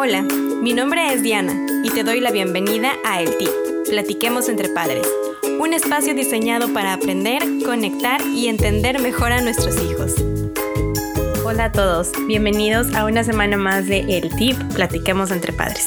Hola, mi nombre es Diana y te doy la bienvenida a El Tip, Platiquemos entre Padres, un espacio diseñado para aprender, conectar y entender mejor a nuestros hijos. Hola a todos, bienvenidos a una semana más de El Tip, Platiquemos entre Padres.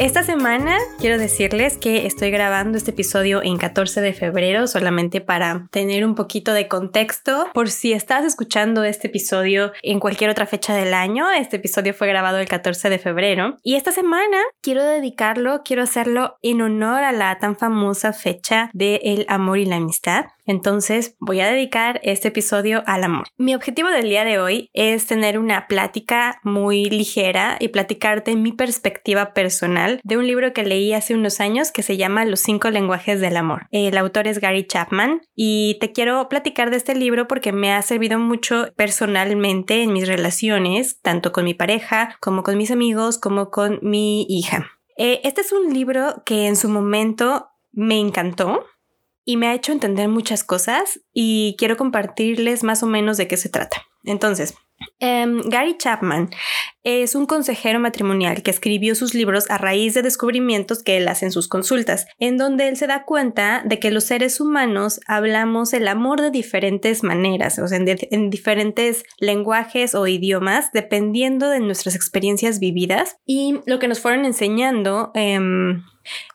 Esta semana quiero decirles que estoy grabando este episodio en 14 de febrero solamente para tener un poquito de contexto por si estás escuchando este episodio en cualquier otra fecha del año. Este episodio fue grabado el 14 de febrero y esta semana quiero dedicarlo, quiero hacerlo en honor a la tan famosa fecha del el amor y la amistad. Entonces voy a dedicar este episodio al amor. Mi objetivo del día de hoy es tener una plática muy ligera y platicarte mi perspectiva personal de un libro que leí hace unos años que se llama Los cinco lenguajes del amor. El autor es Gary Chapman y te quiero platicar de este libro porque me ha servido mucho personalmente en mis relaciones, tanto con mi pareja como con mis amigos como con mi hija. Eh, este es un libro que en su momento me encantó y me ha hecho entender muchas cosas y quiero compartirles más o menos de qué se trata. Entonces, em, Gary Chapman es un consejero matrimonial que escribió sus libros a raíz de descubrimientos que él hace en sus consultas, en donde él se da cuenta de que los seres humanos hablamos el amor de diferentes maneras, o sea, en, diferentes lenguajes o idiomas, dependiendo de nuestras experiencias vividas y lo que nos fueron enseñando em,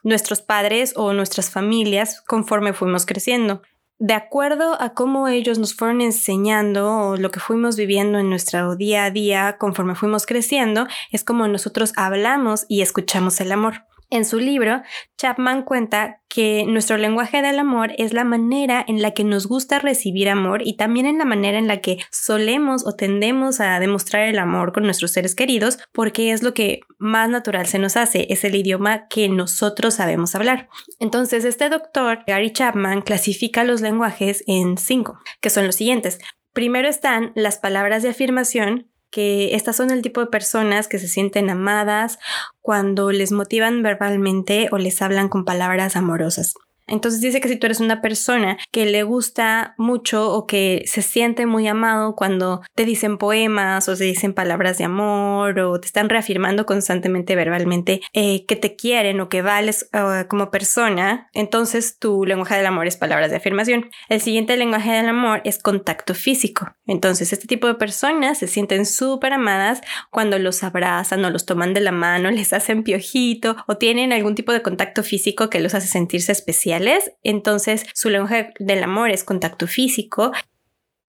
nuestros padres o nuestras familias conforme fuimos creciendo de acuerdo a cómo ellos nos fueron enseñando o lo que fuimos viviendo en nuestro día a día conforme fuimos creciendo, es como nosotros hablamos y escuchamos el amor. En su libro, Chapman cuenta que nuestro lenguaje del amor es la manera en la que nos gusta recibir amor y también en la manera en la que solemos o tendemos a demostrar el amor con nuestros seres queridos porque es lo que más natural se nos hace, es el idioma que nosotros sabemos hablar. Entonces, este doctor, Gary Chapman, clasifica los lenguajes en cinco, que son los siguientes. Primero están las palabras de afirmación, estas son el tipo de personas que se sienten amadas cuando les motivan verbalmente o les hablan con palabras amorosas. Entonces dice que si tú eres una persona que le gusta mucho o que se siente muy amado cuando te dicen poemas o se dicen palabras de amor o te están reafirmando constantemente verbalmente eh, que te quieren o que vales uh, como persona, entonces tu lenguaje del amor es palabras de afirmación. El siguiente lenguaje del amor es contacto físico. Entonces este tipo de personas se sienten súper amadas cuando los abrazan o los toman de la mano, les hacen piojito o tienen algún tipo de contacto físico que los hace sentirse especial entonces su lenguaje del amor es contacto físico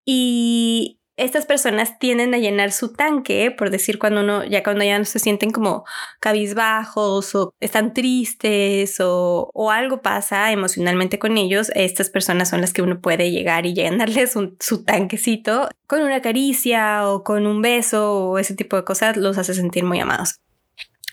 y estas personas tienden a llenar su tanque, por decir cuando uno, ya cuando ya no se sienten como cabizbajos o están tristes o, o algo pasa emocionalmente con ellos, estas personas son las que uno puede llegar y llenarles su tanquecito con una caricia o con un beso o ese tipo de cosas, los hace sentir muy amados.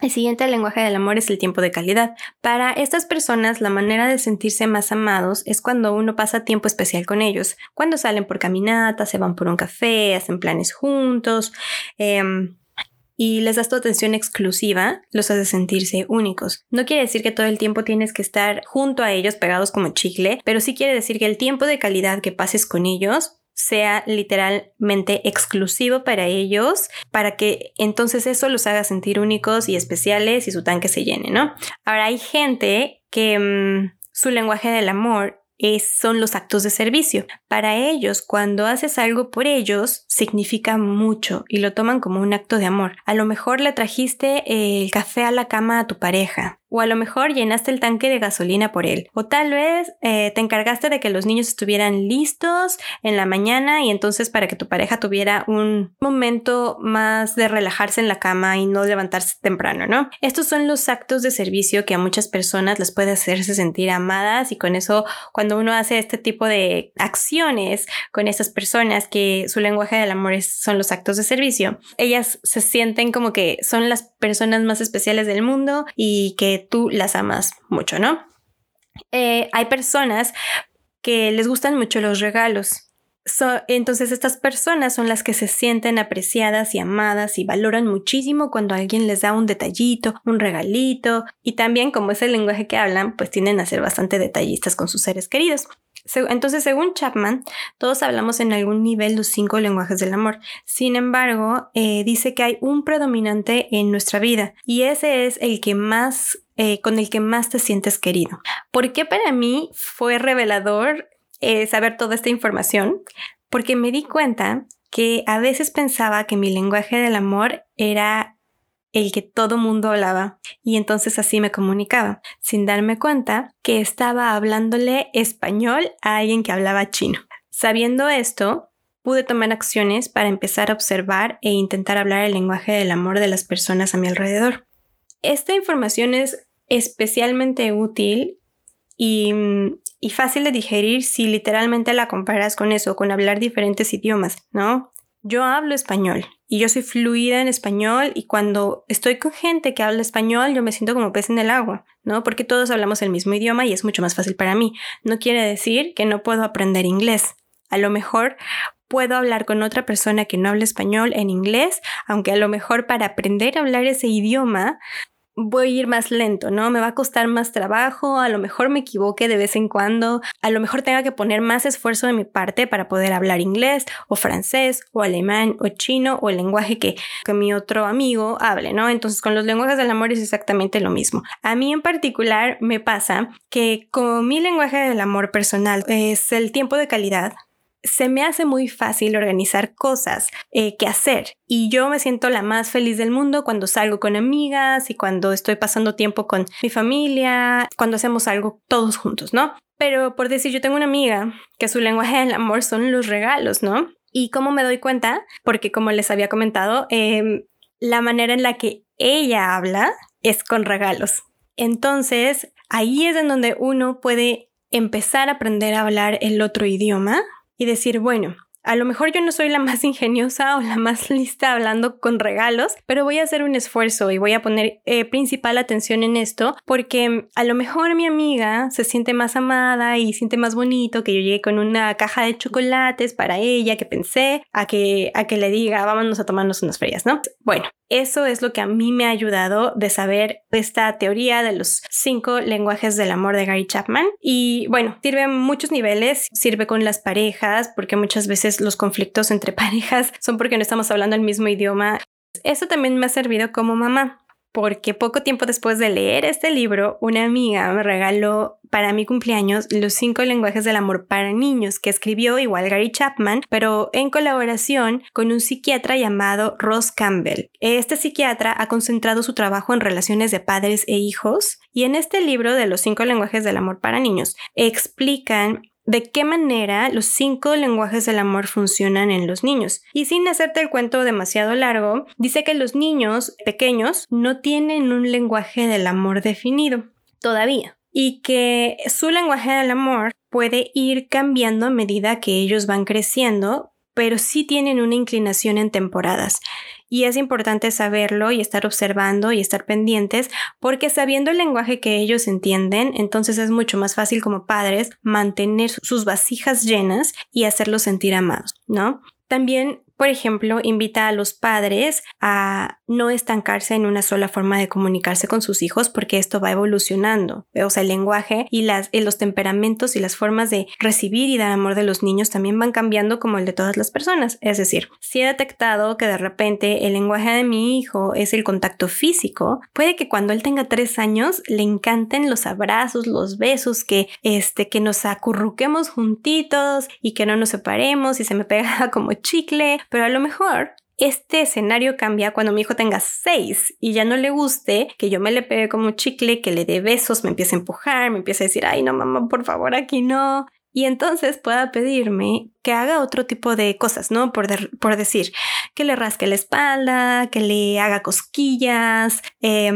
El siguiente lenguaje del amor es el tiempo de calidad. Para estas personas, la manera de sentirse más amados es cuando uno pasa tiempo especial con ellos, cuando salen por caminatas, se van por un café, hacen planes juntos. Em, y les das tu atención exclusiva, los hace sentirse únicos. No quiere decir que todo el tiempo tienes que estar junto a ellos pegados como chicle, pero sí quiere decir que el tiempo de calidad que pases con ellos sea literalmente exclusivo para ellos, para que entonces eso los haga sentir únicos y especiales y su tanque se llene, ¿no? Ahora hay gente que mm, su lenguaje del amor es, son los actos de servicio. Para ellos, cuando haces algo por ellos, significa mucho y lo toman como un acto de amor. A lo mejor le trajiste el café a la cama a tu pareja o a lo mejor llenaste el tanque de gasolina por él. O tal vez eh, te encargaste de que los niños estuvieran listos en la mañana y entonces para que tu pareja tuviera un momento más de relajarse en la cama y no levantarse temprano, ¿no? Estos son los actos de servicio que a muchas personas les puede hacerse sentir amadas y con eso cuando uno hace este tipo de acciones con esas personas que su lenguaje del amor son los actos de servicio, ellas se sienten como que son las personas más especiales del mundo y que tú las amas mucho, ¿no? Eh, hay personas que les gustan mucho los regalos. entonces estas personas son las que se sienten apreciadas y amadas y valoran muchísimo cuando alguien les da un detallito, un regalito y también como es el lenguaje que hablan, pues tienden a ser bastante detallistas con sus seres queridos. Entonces, según Chapman, todos hablamos en algún nivel los cinco lenguajes del amor. Sin embargo, eh, dice que hay un predominante en nuestra vida y ese es el que más, eh, con el que más te sientes querido. ¿Por qué para mí fue revelador eh, saber toda esta información? Porque me di cuenta que a veces pensaba que mi lenguaje del amor era el que todo mundo hablaba y entonces así me comunicaba, sin darme cuenta que estaba hablándole español a alguien que hablaba chino. Sabiendo esto, pude tomar acciones para empezar a observar e intentar hablar el lenguaje del amor de las personas a mi alrededor. Esta información es especialmente útil y, fácil de digerir si literalmente la comparas con eso, con hablar diferentes idiomas, ¿no? Yo hablo español y yo soy fluida en español y cuando estoy con gente que habla español yo me siento como pez en el agua, ¿no? Porque todos hablamos el mismo idioma y es mucho más fácil para mí. No quiere decir que no puedo aprender inglés. A lo mejor puedo hablar con otra persona que no habla español en inglés, aunque a lo mejor para aprender a hablar ese idioma voy a ir más lento, ¿no? Me va a costar más trabajo, a lo mejor me equivoque de vez en cuando, a lo mejor tenga que poner más esfuerzo de mi parte para poder hablar inglés o francés o alemán o chino o el lenguaje que, que mi otro amigo hable, ¿no? Entonces con los lenguajes del amor es exactamente lo mismo. A mí en particular me pasa que con mi lenguaje del amor personal es el tiempo de calidad, se me hace muy fácil organizar cosas eh, que hacer y yo me siento la más feliz del mundo cuando salgo con amigas y cuando estoy pasando tiempo con mi familia, cuando hacemos algo todos juntos, ¿no? Pero por decir, yo tengo una amiga que su lenguaje del amor son los regalos, ¿no? ¿Y cómo me doy cuenta? Porque como les había comentado, em, la manera en la que ella habla es con regalos. Entonces, ahí es en donde uno puede empezar a aprender a hablar el otro idioma y decir, bueno, a lo mejor yo no soy la más ingeniosa o la más lista hablando con regalos, pero voy a hacer un esfuerzo y voy a poner eh, principal atención en esto porque a lo mejor mi amiga se siente más amada y siente más bonito que yo llegue con una caja de chocolates para ella que pensé a que, a que le diga vámonos a tomarnos unas ferias, ¿no? Bueno, eso es lo que a mí me ha ayudado de saber esta teoría de los cinco lenguajes del amor de Gary Chapman. Y bueno, sirve en muchos niveles, sirve con las parejas, porque muchas veces los conflictos entre parejas son porque no estamos hablando el mismo idioma. Eso también me ha servido como mamá porque poco tiempo después de leer este libro, una amiga me regaló para mi cumpleaños Los cinco lenguajes del amor para niños, que escribió igual Gary Chapman, pero en colaboración con un psiquiatra llamado Ross Campbell. Este psiquiatra ha concentrado su trabajo en relaciones de padres e hijos, y en este libro de Los cinco lenguajes del amor para niños explican de qué manera los cinco lenguajes del amor funcionan en los niños. Y sin hacerte el cuento demasiado largo, dice que los niños pequeños no tienen un lenguaje del amor definido todavía y que su lenguaje del amor puede ir cambiando a medida que ellos van creciendo, pero sí tienen una inclinación en temporadas. Y es importante saberlo y estar observando y estar pendientes porque sabiendo el lenguaje que ellos entienden, entonces es mucho más fácil como padres mantener sus vasijas llenas y hacerlos sentir amados, ¿no? También por ejemplo, invita a los padres a no estancarse en una sola forma de comunicarse con sus hijos porque esto va evolucionando. O sea, el lenguaje y, las, los temperamentos y las formas de recibir y dar amor de los niños también van cambiando como el de todas las personas. Es decir, si he detectado que de repente el lenguaje de mi hijo es el contacto físico, puede que cuando él tenga tres años le encanten los abrazos, los besos, que, este, que nos acurruquemos juntitos y que no nos separemos y se me pega como chicle pero a lo mejor este escenario cambia cuando mi hijo tenga seis y ya no le guste que yo me le pegue como chicle, que le dé besos, me empiece a empujar, me empiece a decir, ay no mamá, por favor, aquí no. Y entonces pueda pedirme que haga otro tipo de cosas, ¿no? Por, por decir, que le rasque la espalda, que le haga cosquillas, eh,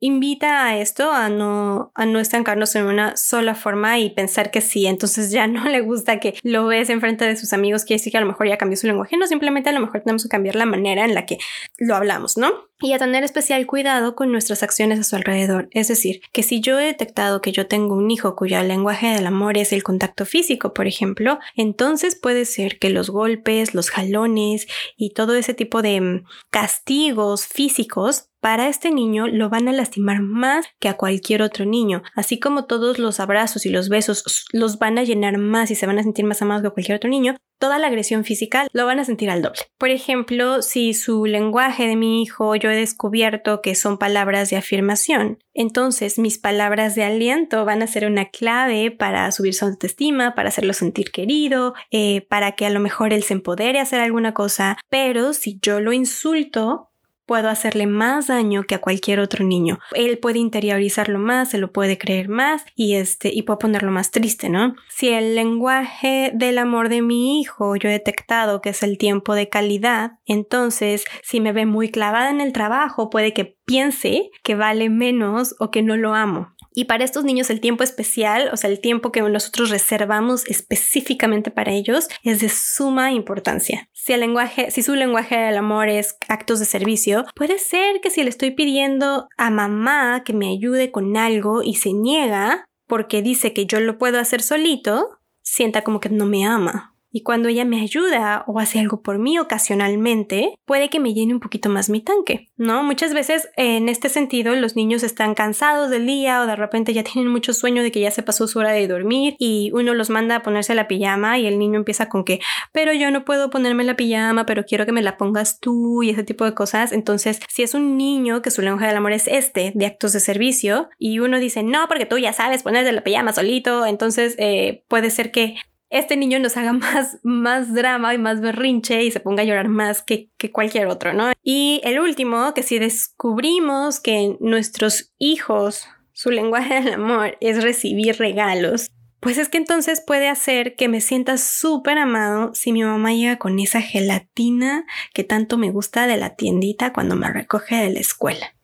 invita a esto, a no, a no estancarnos en una sola forma y pensar que sí, entonces ya no le gusta que lo ves enfrente de sus amigos, quiere decir que a lo mejor ya cambió su lenguaje, no, simplemente a lo mejor tenemos que cambiar la manera en la que lo hablamos, ¿no? Y a tener especial cuidado con nuestras acciones a su alrededor. Es decir, que si yo he detectado que yo tengo un hijo cuyo lenguaje del amor es el contacto físico, por ejemplo, entonces puede ser que los golpes, los jalones y todo ese tipo de mm, castigos físicos para este niño lo van a lastimar más que a cualquier otro niño. Así como todos los abrazos y los besos los van a llenar más y se van a sentir más amados que cualquier otro niño, toda la agresión física lo van a sentir al doble. Por ejemplo, si su lenguaje de mi hijo yo he descubierto que son palabras de afirmación, entonces mis palabras de aliento van a ser una clave para subir su autoestima, para hacerlo sentir querido, eh, para que a lo mejor él se empodere a hacer alguna cosa, pero si yo lo insulto, puedo hacerle más daño que a cualquier otro niño. Él puede interiorizarlo más, se lo puede creer más y este y puedo ponerlo más triste, ¿no? Si el lenguaje del amor de mi hijo yo he detectado que es el tiempo de calidad, entonces si me ve muy clavada en el trabajo, puede que piense que vale menos o que no lo amo. Y para estos niños el tiempo especial, o sea, el tiempo que nosotros reservamos específicamente para ellos, es de suma importancia. Si el lenguaje, si su lenguaje del amor es actos de servicio, puede ser que si le estoy pidiendo a mamá que me ayude con algo y se niega porque dice que yo lo puedo hacer solito, sienta como que no me ama. Y cuando ella me ayuda o hace algo por mí ocasionalmente, puede que me llene un poquito más mi tanque, ¿no? Muchas veces en este sentido los niños están cansados del día o de repente ya tienen mucho sueño de que ya se pasó su hora de dormir y uno los manda a ponerse la pijama y el niño empieza con que, pero yo no puedo ponerme la pijama, pero quiero que me la pongas tú y ese tipo de cosas. Entonces, si es un niño que su lenguaje del amor es este, de actos de servicio, y uno dice, no, porque tú ya sabes ponerte la pijama solito, entonces eh, puede ser que este niño nos haga más, más drama y más berrinche y se ponga a llorar más que, que cualquier otro, ¿no? Y el último, que si descubrimos que nuestros hijos, su lenguaje del amor es recibir regalos, pues es que entonces puede hacer que me sienta súper amado si mi mamá llega con esa gelatina que tanto me gusta de la tiendita cuando me recoge de la escuela.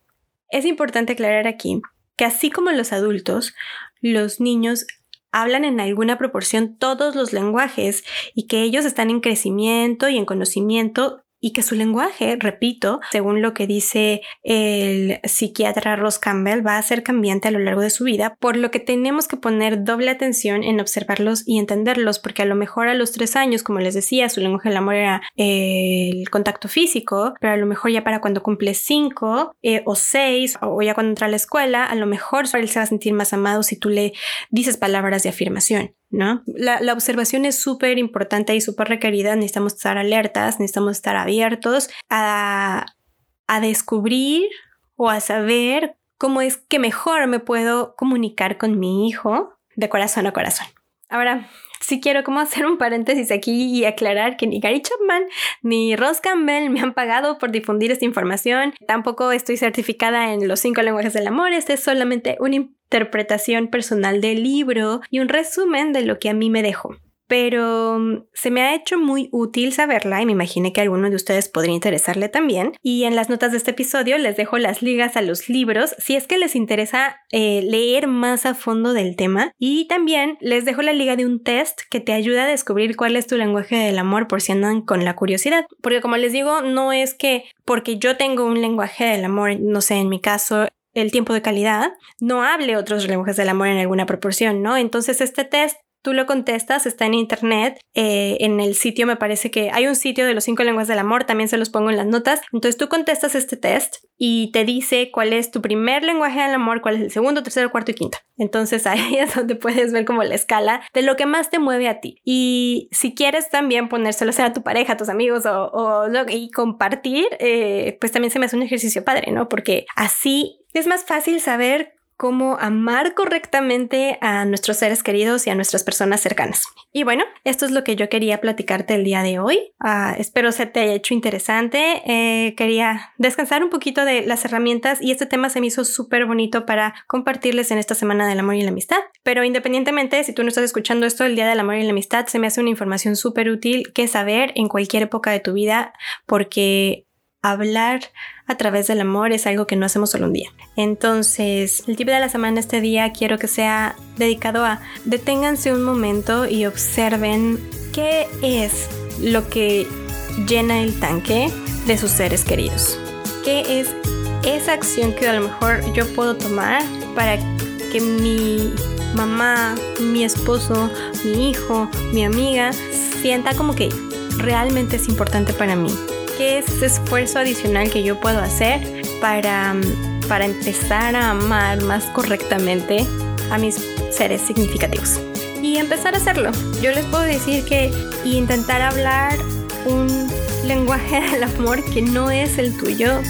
Es importante aclarar aquí que así como los adultos, los niños hablan en alguna proporción todos los lenguajes y que ellos están en crecimiento y en conocimiento y que su lenguaje, repito, según lo que dice el psiquiatra Ross Campbell, va a ser cambiante a lo largo de su vida, por lo que tenemos que poner doble atención en observarlos y entenderlos, porque a lo mejor a los tres años, como les decía, su lenguaje del amor era el contacto físico, pero a lo mejor ya para cuando cumple cinco eh, o seis, o ya cuando entra a la escuela, a lo mejor él se va a sentir más amado si tú le dices palabras de afirmación. ¿No? La, observación es súper importante y súper requerida. Necesitamos estar alertas, necesitamos estar abiertos a, a descubrir o a saber cómo es que mejor me puedo comunicar con mi hijo de corazón a corazón. Ahora, si quiero como hacer un paréntesis aquí y aclarar que ni Gary Chapman ni Ross Campbell me han pagado por difundir esta información. Tampoco estoy certificada en los cinco lenguajes del amor. Este es solamente un interpretación personal del libro y un resumen de lo que a mí me dejó pero mm, se me ha hecho muy útil saberla y me imaginé que alguno de ustedes podría interesarle también. Y en las notas de este episodio les dejo las ligas a los libros si es que les interesa eh, leer más a fondo del tema. Y también les dejo la liga de un test que te ayuda a descubrir cuál es tu lenguaje del amor por si andan con la curiosidad. Porque como les digo, no es que porque yo tengo un lenguaje del amor, no sé, en mi caso el tiempo de calidad, no hable otros lenguajes del amor en alguna proporción, ¿no? Entonces este test Tú lo contestas, está en internet, eh, en el sitio me parece que hay un sitio de los cinco lenguas del amor, también se los pongo en las notas. Entonces tú contestas este test y te dice cuál es tu primer lenguaje del amor, cuál es el segundo, tercero, cuarto y quinto. Entonces ahí es donde puedes ver como la escala de lo que más te mueve a ti. Y si quieres también ponérselo a tu pareja, a tus amigos o, y compartir, eh, pues también se me hace un ejercicio padre, ¿no? Porque así es más fácil saber cómo amar correctamente a nuestros seres queridos y a nuestras personas cercanas. Y bueno, esto es lo que yo quería platicarte el día de hoy. Ah, espero se te haya hecho interesante. Eh, quería descansar un poquito de las herramientas y este tema se me hizo súper bonito para compartirles en esta semana del amor y la amistad. Pero independientemente, si tú no estás escuchando esto el día del amor y la amistad, se me hace una información súper útil que saber en cualquier época de tu vida porque hablar a través del amor es algo que no hacemos solo un día. Entonces, el tip de la semana este día quiero que sea dedicado a deténganse un momento y observen qué es lo que llena el tanque de sus seres queridos. ¿Qué es esa acción que a lo mejor yo puedo tomar para que mi mamá, mi esposo, mi hijo, mi amiga sienta como que realmente es importante para mí? Qué es ese esfuerzo adicional que yo puedo hacer para, para empezar a amar más correctamente a mis seres significativos. Y empezar a hacerlo. Yo les puedo decir que intentar hablar un lenguaje del amor que no es el tuyo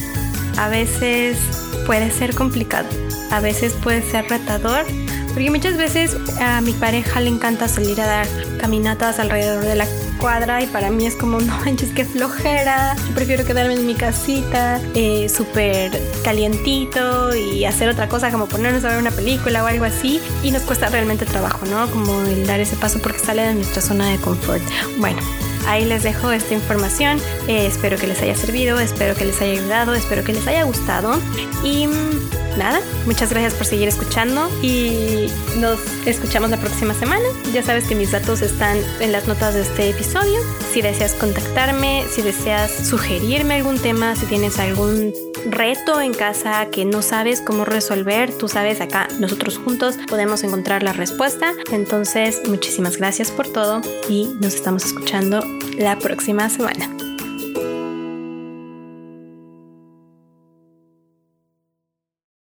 a veces puede ser complicado, a veces puede ser retador, porque muchas veces a mi pareja le encanta salir a dar caminatas alrededor de la cuadra y para mí es como, no manches, qué flojera, yo prefiero quedarme en mi casita eh, súper calientito y hacer otra cosa como ponernos a ver una película o algo así y nos cuesta realmente trabajo, ¿no? Como el dar ese paso porque sale de nuestra zona de confort. Bueno, ahí les dejo esta información. Eh, espero que les haya servido, espero que les haya ayudado, espero que les haya gustado. Y mm, nada, muchas gracias por seguir escuchando y nos escuchamos la próxima semana. Ya sabes que mis datos están en las notas de este episodio. Si deseas contactarme, si deseas sugerirme algún tema, si tienes algún reto en casa que no sabes cómo resolver, tú sabes, acá nosotros juntos podemos encontrar la respuesta. Entonces, muchísimas gracias por todo y nos estamos escuchando la próxima semana.